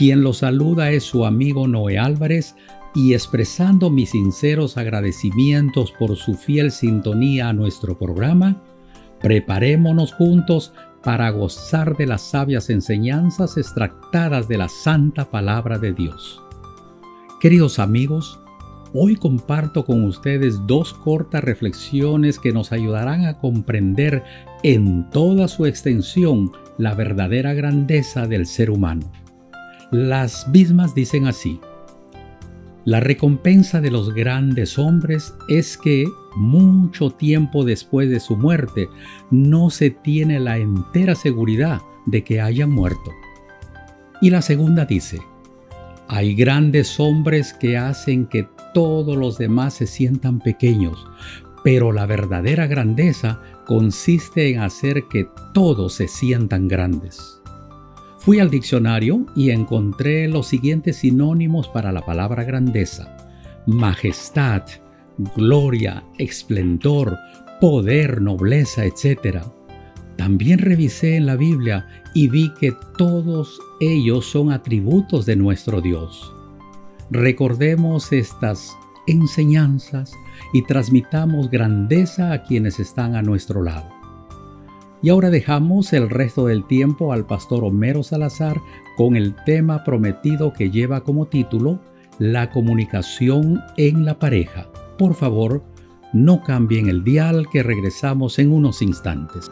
Quien los saluda es su amigo Noé Álvarez y expresando mis sinceros agradecimientos por su fiel sintonía a nuestro programa, preparémonos juntos para gozar de las sabias enseñanzas extractadas de la santa palabra de Dios. Queridos amigos, Hoy comparto con ustedes dos cortas reflexiones que nos ayudarán a comprender en toda su extensión la verdadera grandeza del ser humano. Las mismas dicen así. La recompensa de los grandes hombres es que mucho tiempo después de su muerte no se tiene la entera seguridad de que hayan muerto. Y la segunda dice, hay grandes hombres que hacen que todos los demás se sientan pequeños, pero la verdadera grandeza consiste en hacer que todos se sientan grandes. Fui al diccionario y encontré los siguientes sinónimos para la palabra grandeza. Majestad, gloria, esplendor, poder, nobleza, etc. También revisé en la Biblia y vi que todos ellos son atributos de nuestro Dios. Recordemos estas enseñanzas y transmitamos grandeza a quienes están a nuestro lado. Y ahora dejamos el resto del tiempo al pastor Homero Salazar con el tema prometido que lleva como título La comunicación en la pareja. Por favor, no cambien el dial que regresamos en unos instantes.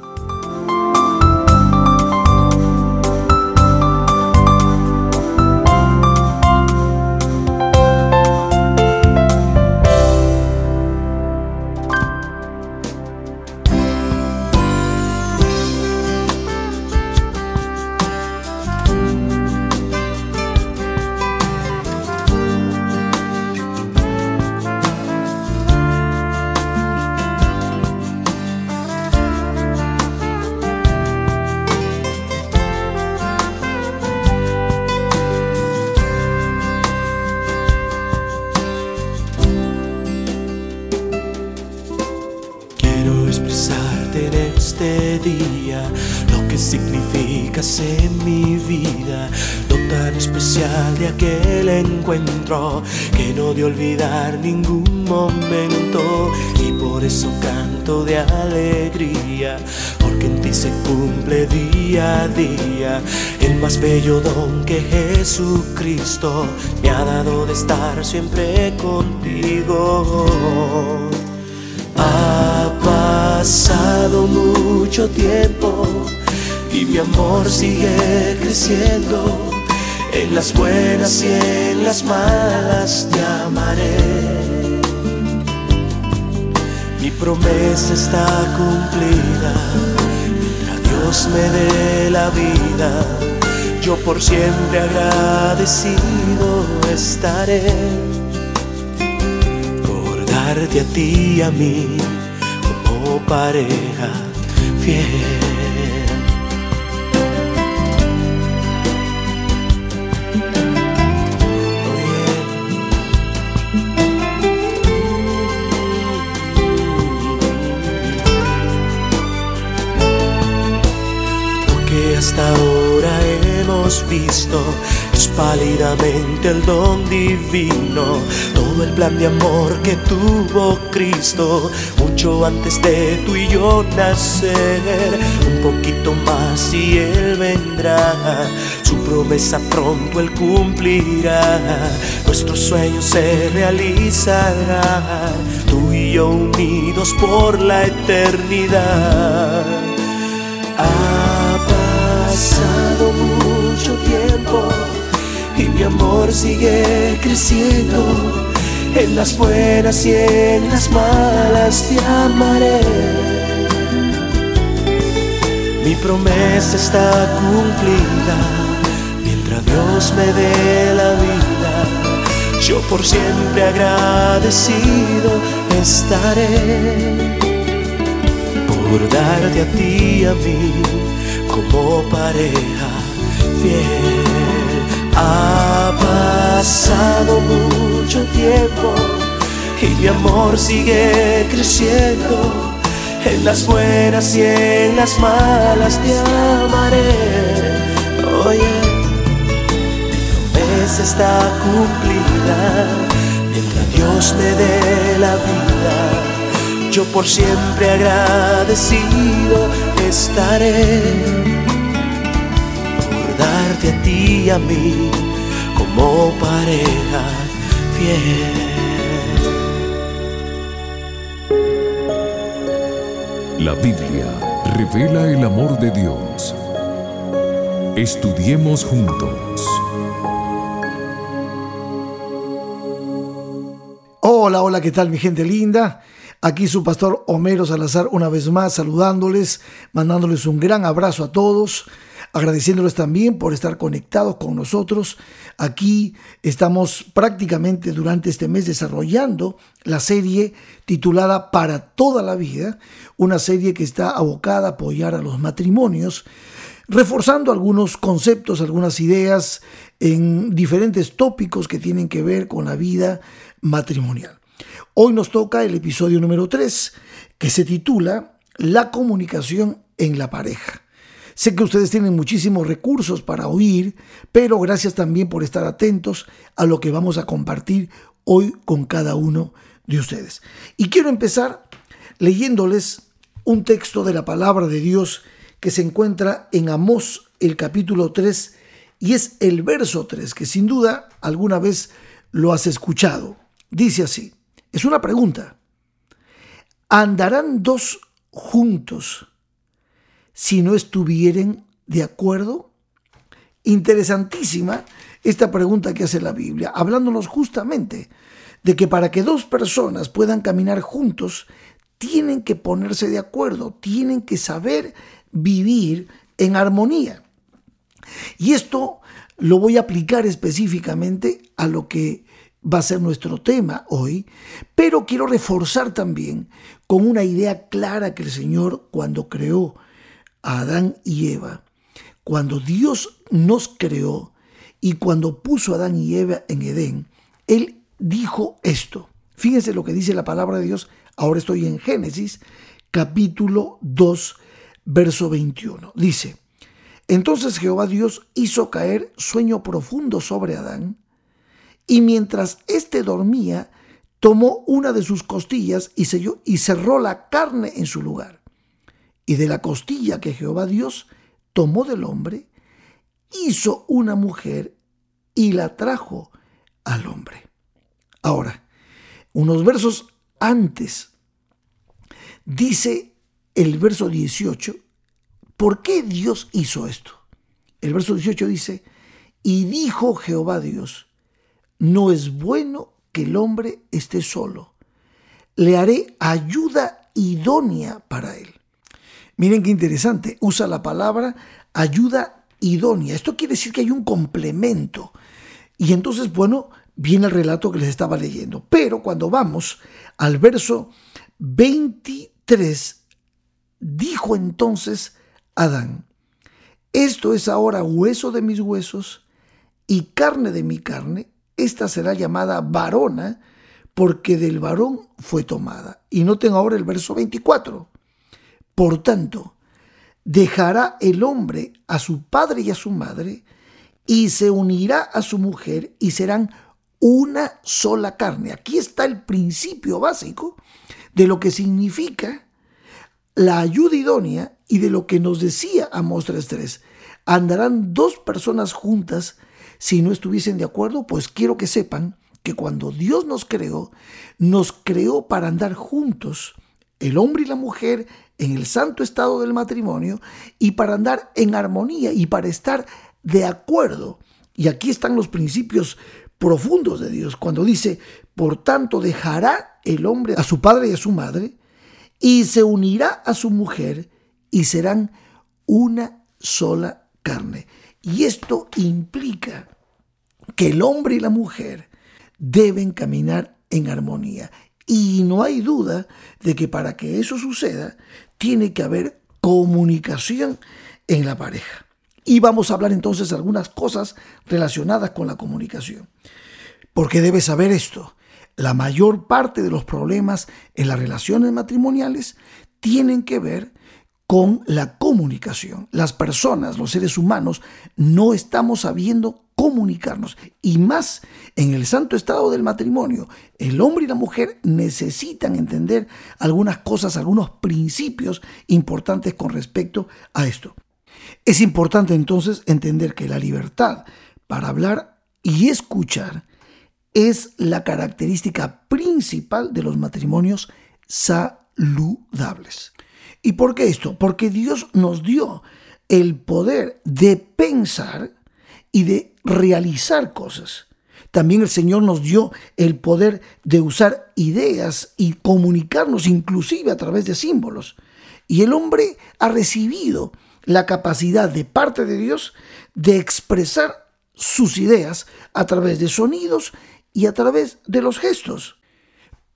Que no de olvidar ningún momento y por eso canto de alegría, porque en ti se cumple día a día el más bello don que Jesucristo me ha dado de estar siempre contigo. Ha pasado mucho tiempo y mi amor sigue creciendo. En las buenas y en las malas te amaré. Mi promesa está cumplida. Mientras Dios me dé la vida, yo por siempre agradecido estaré por darte a ti y a mí como pareja fiel. Hemos visto. Es pálidamente el don divino, todo el plan de amor que tuvo Cristo, mucho antes de tú y yo nacer, un poquito más y Él vendrá, su promesa pronto Él cumplirá, nuestros sueños se realizarán, tú y yo unidos por la eternidad. Ha pasado tiempo y mi amor sigue creciendo. En las buenas y en las malas te amaré. Mi promesa está cumplida mientras Dios me dé la vida. yo por siempre agradecido estaré por darte a ti y a mí como pareja fiel. Ha pasado mucho tiempo y mi amor sigue creciendo. En las buenas y en las malas te amaré. Oye, mi promesa está cumplida mientras Dios me dé la vida. Yo por siempre agradecido estaré darte a ti y a mí como pareja fiel. La Biblia revela el amor de Dios. Estudiemos juntos. Hola, hola, ¿qué tal mi gente linda? Aquí su pastor Homero Salazar una vez más saludándoles, mandándoles un gran abrazo a todos, agradeciéndoles también por estar conectados con nosotros. Aquí estamos prácticamente durante este mes desarrollando la serie titulada Para toda la vida, una serie que está abocada a apoyar a los matrimonios reforzando algunos conceptos, algunas ideas en diferentes tópicos que tienen que ver con la vida matrimonial. Hoy nos toca el episodio número 3, que se titula La comunicación en la pareja. Sé que ustedes tienen muchísimos recursos para oír, pero gracias también por estar atentos a lo que vamos a compartir hoy con cada uno de ustedes. Y quiero empezar leyéndoles un texto de la palabra de Dios que se encuentra en Amós el capítulo 3 y es el verso 3 que sin duda alguna vez lo has escuchado. Dice así, es una pregunta. ¿Andarán dos juntos si no estuvieren de acuerdo? Interesantísima esta pregunta que hace la Biblia, hablándonos justamente de que para que dos personas puedan caminar juntos, tienen que ponerse de acuerdo, tienen que saber vivir en armonía. Y esto lo voy a aplicar específicamente a lo que va a ser nuestro tema hoy, pero quiero reforzar también con una idea clara que el Señor cuando creó a Adán y Eva, cuando Dios nos creó y cuando puso a Adán y Eva en Edén, Él dijo esto. Fíjense lo que dice la palabra de Dios. Ahora estoy en Génesis capítulo 2, verso 21. Dice, entonces Jehová Dios hizo caer sueño profundo sobre Adán, y mientras éste dormía, tomó una de sus costillas y, y cerró la carne en su lugar. Y de la costilla que Jehová Dios tomó del hombre, hizo una mujer y la trajo al hombre. Ahora, unos versos antes, dice el verso 18, ¿por qué Dios hizo esto? El verso 18 dice, y dijo Jehová Dios, no es bueno que el hombre esté solo, le haré ayuda idónea para él. Miren qué interesante, usa la palabra ayuda idónea. Esto quiere decir que hay un complemento. Y entonces, bueno, viene el relato que les estaba leyendo. Pero cuando vamos al verso 23, Dijo entonces Adán, esto es ahora hueso de mis huesos y carne de mi carne, esta será llamada varona, porque del varón fue tomada. Y noten ahora el verso 24. Por tanto, dejará el hombre a su padre y a su madre, y se unirá a su mujer, y serán una sola carne. Aquí está el principio básico de lo que significa la ayuda idónea y de lo que nos decía Amos 3.3. ¿Andarán dos personas juntas si no estuviesen de acuerdo? Pues quiero que sepan que cuando Dios nos creó, nos creó para andar juntos, el hombre y la mujer, en el santo estado del matrimonio y para andar en armonía y para estar de acuerdo. Y aquí están los principios profundos de Dios, cuando dice, por tanto dejará el hombre a su padre y a su madre, y se unirá a su mujer y serán una sola carne. Y esto implica que el hombre y la mujer deben caminar en armonía. Y no hay duda de que para que eso suceda, tiene que haber comunicación en la pareja. Y vamos a hablar entonces de algunas cosas relacionadas con la comunicación. Porque debes saber esto. La mayor parte de los problemas en las relaciones matrimoniales tienen que ver con la comunicación. Las personas, los seres humanos, no estamos sabiendo comunicarnos. Y más en el santo estado del matrimonio, el hombre y la mujer necesitan entender algunas cosas, algunos principios importantes con respecto a esto. Es importante entonces entender que la libertad para hablar y escuchar es la característica principal de los matrimonios saludables. ¿Y por qué esto? Porque Dios nos dio el poder de pensar y de realizar cosas. También el Señor nos dio el poder de usar ideas y comunicarnos inclusive a través de símbolos. Y el hombre ha recibido la capacidad de parte de Dios de expresar sus ideas a través de sonidos y a través de los gestos.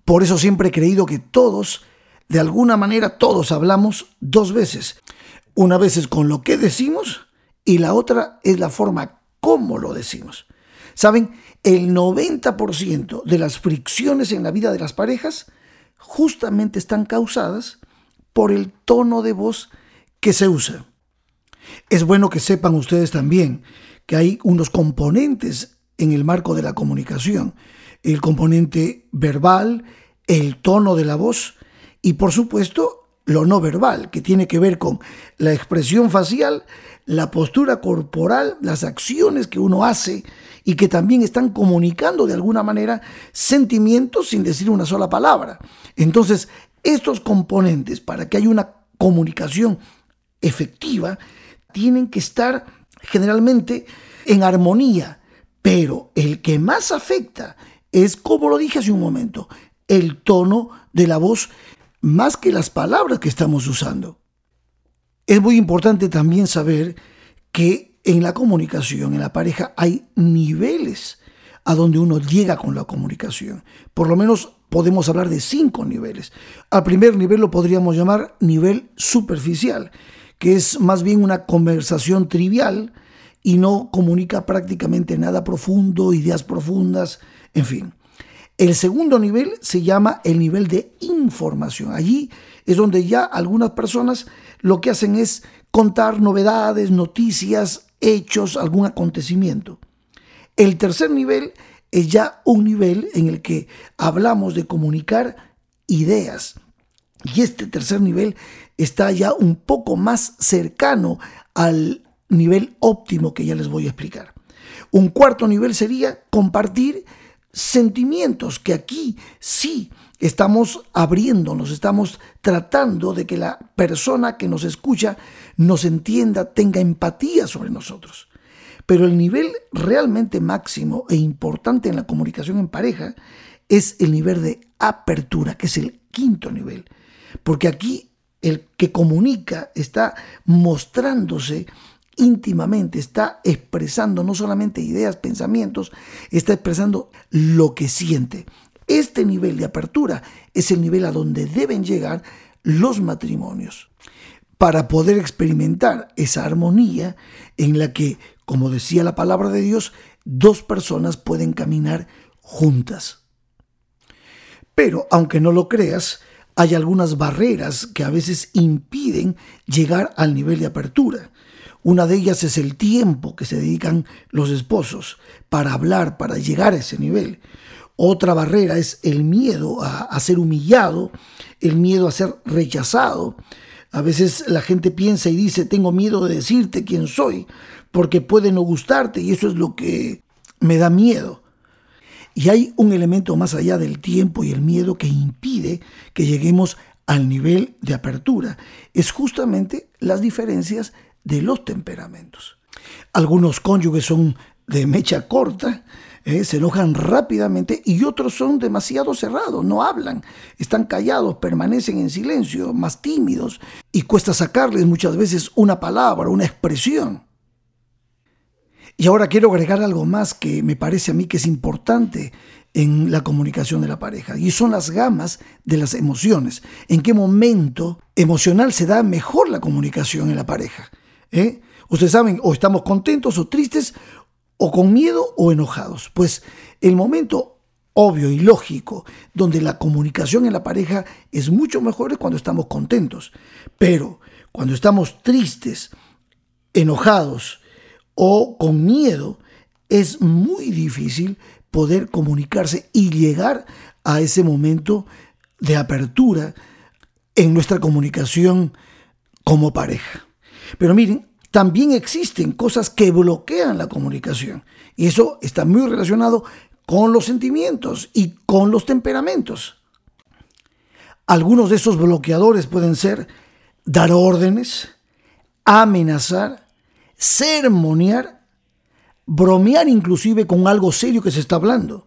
Por eso siempre he creído que todos de alguna manera todos hablamos dos veces. Una vez es con lo que decimos y la otra es la forma como lo decimos. ¿Saben? El 90% de las fricciones en la vida de las parejas justamente están causadas por el tono de voz que se usa. Es bueno que sepan ustedes también que hay unos componentes en el marco de la comunicación. El componente verbal, el tono de la voz y por supuesto, lo no verbal, que tiene que ver con la expresión facial, la postura corporal, las acciones que uno hace y que también están comunicando de alguna manera sentimientos sin decir una sola palabra. Entonces, estos componentes, para que haya una comunicación efectiva, tienen que estar generalmente en armonía, pero el que más afecta es, como lo dije hace un momento, el tono de la voz más que las palabras que estamos usando. Es muy importante también saber que en la comunicación, en la pareja, hay niveles a donde uno llega con la comunicación. Por lo menos podemos hablar de cinco niveles. Al primer nivel lo podríamos llamar nivel superficial, que es más bien una conversación trivial y no comunica prácticamente nada profundo, ideas profundas, en fin. El segundo nivel se llama el nivel de información. Allí es donde ya algunas personas lo que hacen es contar novedades, noticias, hechos, algún acontecimiento. El tercer nivel es ya un nivel en el que hablamos de comunicar ideas. Y este tercer nivel está ya un poco más cercano al nivel óptimo que ya les voy a explicar. Un cuarto nivel sería compartir sentimientos que aquí sí estamos abriéndonos, estamos tratando de que la persona que nos escucha nos entienda, tenga empatía sobre nosotros. Pero el nivel realmente máximo e importante en la comunicación en pareja es el nivel de apertura, que es el quinto nivel. Porque aquí el que comunica está mostrándose íntimamente, está expresando no solamente ideas, pensamientos, está expresando lo que siente. Este nivel de apertura es el nivel a donde deben llegar los matrimonios para poder experimentar esa armonía en la que, como decía la palabra de Dios, dos personas pueden caminar juntas. Pero, aunque no lo creas, hay algunas barreras que a veces impiden llegar al nivel de apertura. Una de ellas es el tiempo que se dedican los esposos para hablar, para llegar a ese nivel. Otra barrera es el miedo a, ser humillado, el miedo a ser rechazado. A veces la gente piensa y dice, tengo miedo de decirte quién soy, porque puede no gustarte y eso es lo que me da miedo. Y hay un elemento más allá del tiempo y el miedo que impide que lleguemos al nivel de apertura. Es justamente las diferencias de los temperamentos. Algunos cónyuges son de mecha corta, eh, se enojan rápidamente y otros son demasiado cerrados, no hablan, están callados, permanecen en silencio, más tímidos y cuesta sacarles muchas veces una palabra, una expresión. Y ahora quiero agregar algo más que me parece a mí que es importante en la comunicación de la pareja, y son las gamas de las emociones. ¿En qué momento emocional se da mejor la comunicación en la pareja? ¿Eh? Ustedes saben, o estamos contentos o tristes, o con miedo o enojados. Pues el momento obvio y lógico donde la comunicación en la pareja es mucho mejor es cuando estamos contentos. Pero cuando estamos tristes, enojados o con miedo, es muy difícil poder comunicarse y llegar a ese momento de apertura en nuestra comunicación como pareja. Pero miren, también existen cosas que bloquean la comunicación y eso está muy relacionado con los sentimientos y con los temperamentos. Algunos de esos bloqueadores pueden ser dar órdenes, amenazar, sermonear, bromear inclusive con algo serio que se está hablando,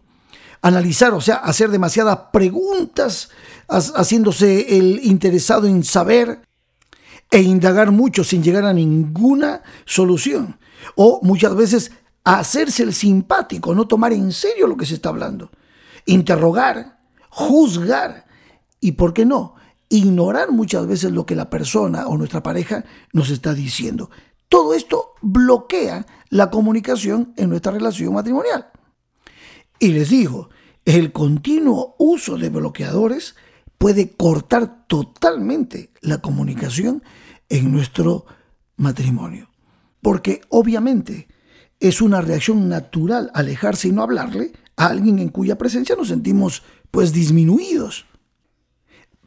analizar, o sea, hacer demasiadas preguntas, haciéndose el interesado en saber e indagar mucho sin llegar a ninguna solución. O muchas veces hacerse el simpático, no tomar en serio lo que se está hablando. Interrogar, juzgar y, ¿por qué no? Ignorar muchas veces lo que la persona o nuestra pareja nos está diciendo. Todo esto bloquea la comunicación en nuestra relación matrimonial. Y les digo, el continuo uso de bloqueadores puede cortar totalmente la comunicación en nuestro matrimonio. Porque obviamente es una reacción natural alejarse y no hablarle a alguien en cuya presencia nos sentimos pues disminuidos.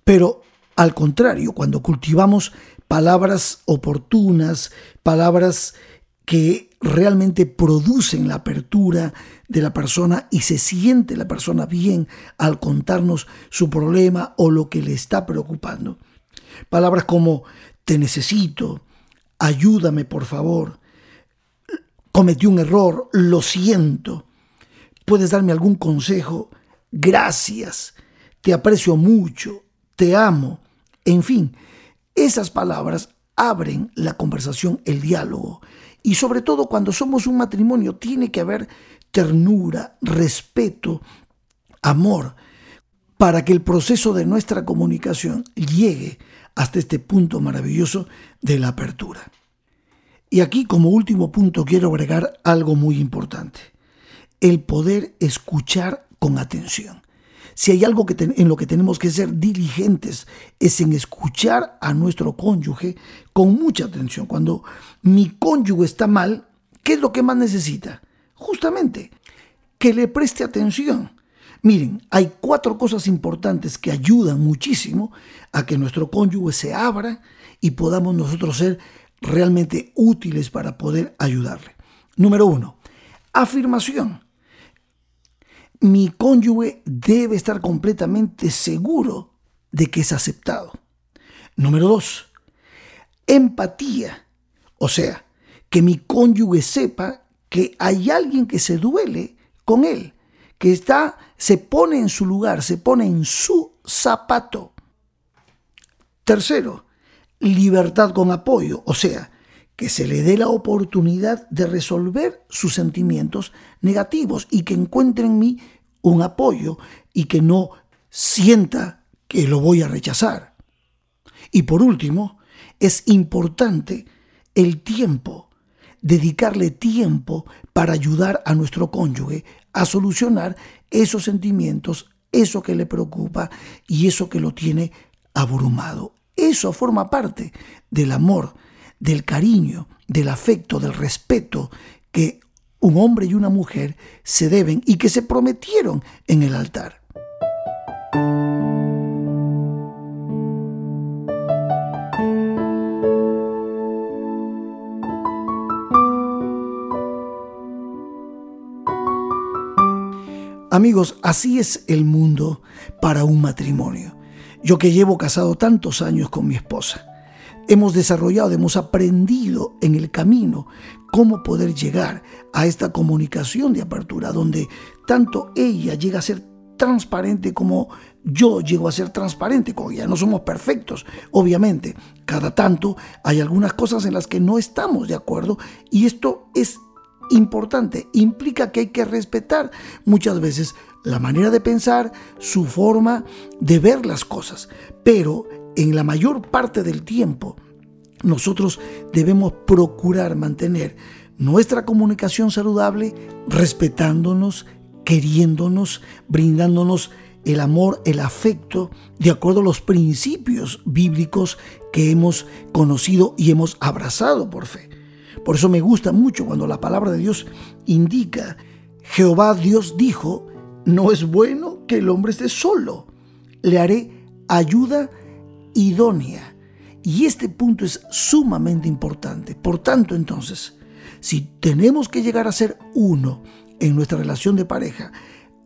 Pero al contrario, cuando cultivamos palabras oportunas, palabras que realmente producen la apertura de la persona y se siente la persona bien al contarnos su problema o lo que le está preocupando. Palabras como te necesito, ayúdame por favor, cometí un error, lo siento, puedes darme algún consejo, gracias, te aprecio mucho, te amo, en fin, esas palabras abren la conversación, el diálogo. Y sobre todo cuando somos un matrimonio tiene que haber ternura, respeto, amor, para que el proceso de nuestra comunicación llegue hasta este punto maravilloso de la apertura. Y aquí como último punto quiero agregar algo muy importante, el poder escuchar con atención. Si hay algo que en lo que tenemos que ser diligentes es en escuchar a nuestro cónyuge con mucha atención. Cuando mi cónyuge está mal, ¿qué es lo que más necesita? Justamente que le preste atención. Miren, hay cuatro cosas importantes que ayudan muchísimo a que nuestro cónyuge se abra y podamos nosotros ser realmente útiles para poder ayudarle. Número uno, afirmación mi cónyuge debe estar completamente seguro de que es aceptado. Número dos, empatía. O sea, que mi cónyuge sepa que hay alguien que se duele con él, que está, se pone en su lugar, se pone en su zapato. Tercero, libertad con apoyo, o sea, que se le dé la oportunidad de resolver sus sentimientos negativos y que encuentre en mí un apoyo y que no sienta que lo voy a rechazar. Y por último, es importante el tiempo, dedicarle tiempo para ayudar a nuestro cónyuge a solucionar esos sentimientos, eso que le preocupa y eso que lo tiene abrumado. Eso forma parte del amor del cariño, del afecto, del respeto que un hombre y una mujer se deben y que se prometieron en el altar. Amigos, así es el mundo para un matrimonio. Yo que llevo casado tantos años con mi esposa hemos desarrollado, hemos aprendido en el camino cómo poder llegar a esta comunicación de apertura, donde tanto ella llega a ser transparente como yo llego a ser transparente con ella. No somos perfectos, obviamente. Cada tanto hay algunas cosas en las que no estamos de acuerdo y esto es importante, implica que hay que respetar muchas veces la manera de pensar, su forma de ver las cosas, pero en la mayor parte del tiempo nosotros debemos procurar mantener nuestra comunicación saludable respetándonos, queriéndonos, brindándonos el amor, el afecto, de acuerdo a los principios bíblicos que hemos conocido y hemos abrazado por fe. Por eso me gusta mucho cuando la palabra de Dios indica, Jehová Dios dijo, no es bueno que el hombre esté solo, le haré ayuda idónea. Y este punto es sumamente importante. Por tanto, entonces, si tenemos que llegar a ser uno en nuestra relación de pareja,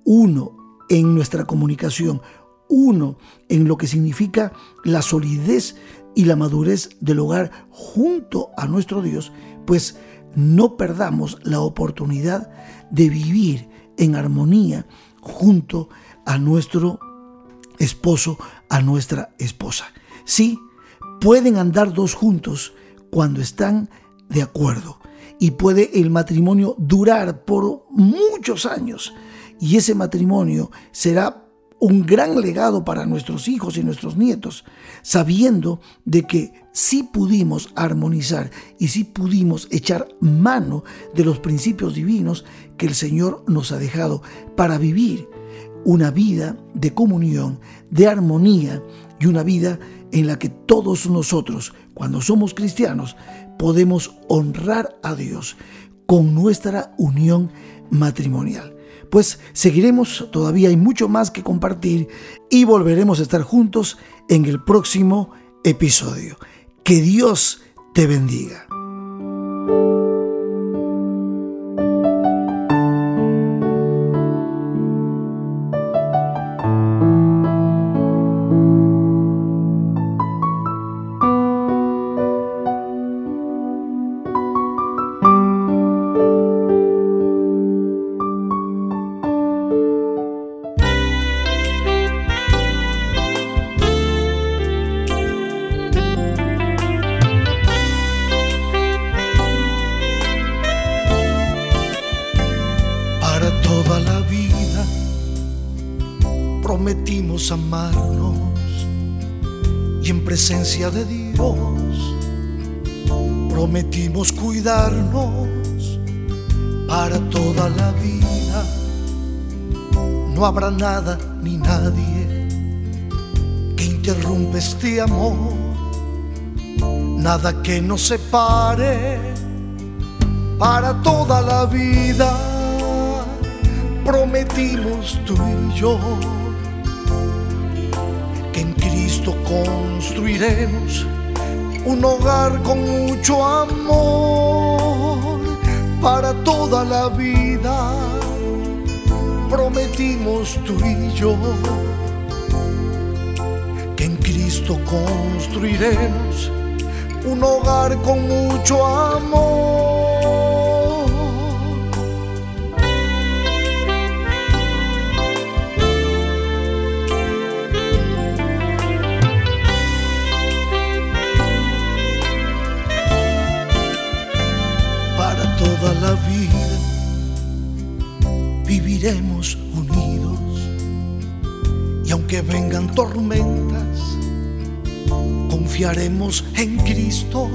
uno en nuestra comunicación, uno en lo que significa la solidez y la madurez del hogar junto a nuestro Dios, pues no perdamos la oportunidad de vivir en armonía junto a nuestro esposo, a nuestra esposa. Sí, pueden andar dos juntos cuando están de acuerdo. Y puede el matrimonio durar por muchos años. Y ese matrimonio será un gran legado para nuestros hijos y nuestros nietos, sabiendo de que sí pudimos armonizar y sí pudimos echar mano de los principios divinos que el Señor nos ha dejado para vivir una vida de comunión, de armonía y una vida en la que todos nosotros, cuando somos cristianos, podemos honrar a Dios con nuestra unión matrimonial pues seguiremos, todavía hay mucho más que compartir y volveremos a estar juntos en el próximo episodio. Que Dios te bendiga. No habrá nada ni nadie que interrumpa este amor, nada que nos separe para toda la vida. Prometimos tú y yo construiremos un hogar con mucho amor para toda la vida. Prometimos tú y yo que en Cristo construiremos un hogar con mucho amor. Viviremos unidos. Y aunque vengan tormentas, confiaremos en Cristo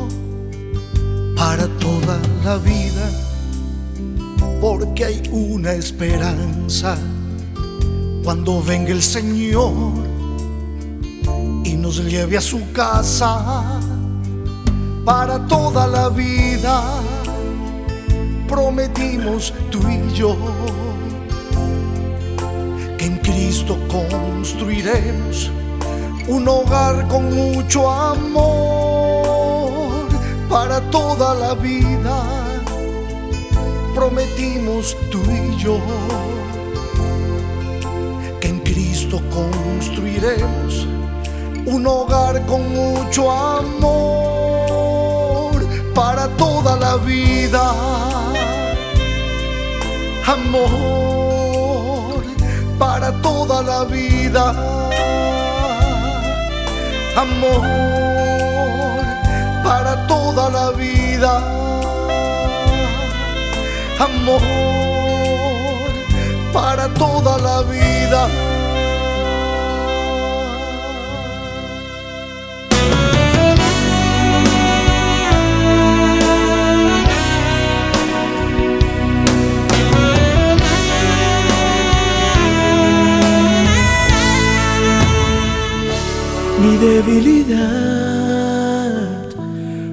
para toda la vida, porque hay una esperanza. Cuando venga el Señor y nos lleve a su casa para toda la vida prometimos tú y yo Cristo construiremos un hogar con mucho amor para toda la vida. Prometimos tú y yo que en Cristo construiremos un hogar con mucho amor para toda la vida amor para toda la vida. Amor para toda la vida. amor para toda la vida. Mi debilidad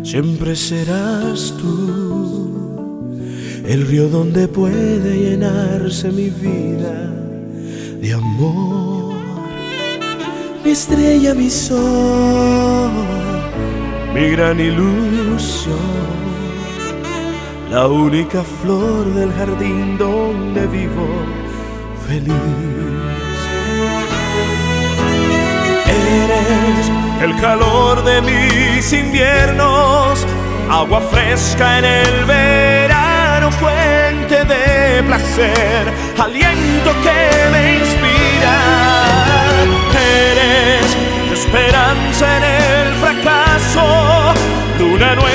siempre serás tú, el río donde puede llenarse mi vida de amor. Mi estrella, mi sol, mi gran ilusión, la única flor del jardín donde vivo feliz. Eres el calor de mis inviernos, agua fresca en el verano, fuente de placer, aliento que me inspira. Eres esperanza en el fracaso, luna nueva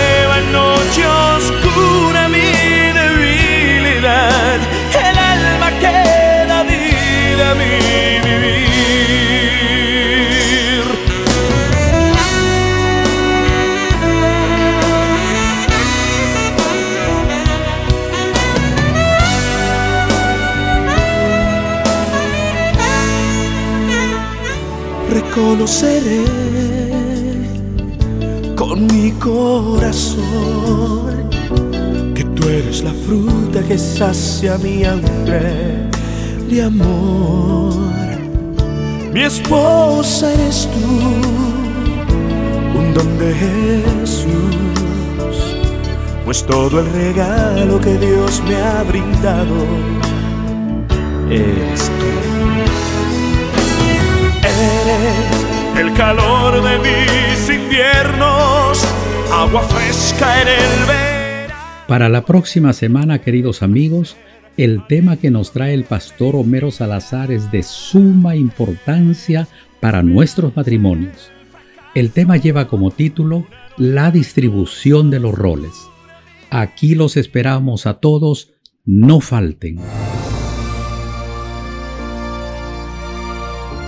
Reconoceré con mi corazón que tú eres la fruta que sacia mi hambre de amor. Mi esposa eres tú, un don de Jesús, pues todo el regalo que Dios me ha brindado eres tú. El calor de mis inviernos, agua fresca en el verano. Para la próxima semana, queridos amigos, el tema que nos trae el pastor Homero Salazar es de suma importancia para nuestros matrimonios. El tema lleva como título La distribución de los roles. Aquí los esperamos a todos, no falten.